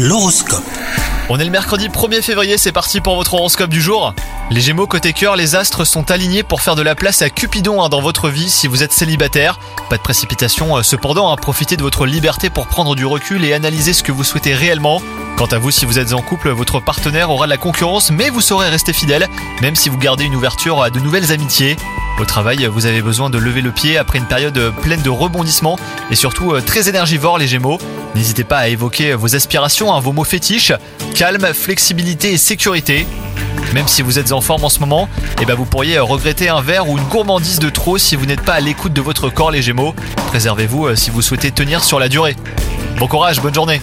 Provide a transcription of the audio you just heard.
L'horoscope. On est le mercredi 1er février, c'est parti pour votre horoscope du jour. Les Gémeaux côté cœur, les astres sont alignés pour faire de la place à Cupidon hein, dans votre vie si vous êtes célibataire. Pas de précipitation euh, cependant, hein, profitez de votre liberté pour prendre du recul et analyser ce que vous souhaitez réellement. Quant à vous, si vous êtes en couple, votre partenaire aura de la concurrence, mais vous saurez rester fidèle, même si vous gardez une ouverture à de nouvelles amitiés. Au travail, vous avez besoin de lever le pied après une période pleine de rebondissements et surtout euh, très énergivore les Gémeaux. N'hésitez pas à évoquer vos aspirations, hein, vos mots fétiches, calme, flexibilité et sécurité. Même si vous êtes en forme en ce moment, eh ben vous pourriez regretter un verre ou une gourmandise de trop si vous n'êtes pas à l'écoute de votre corps les Gémeaux. Préservez-vous euh, si vous souhaitez tenir sur la durée. Bon courage, bonne journée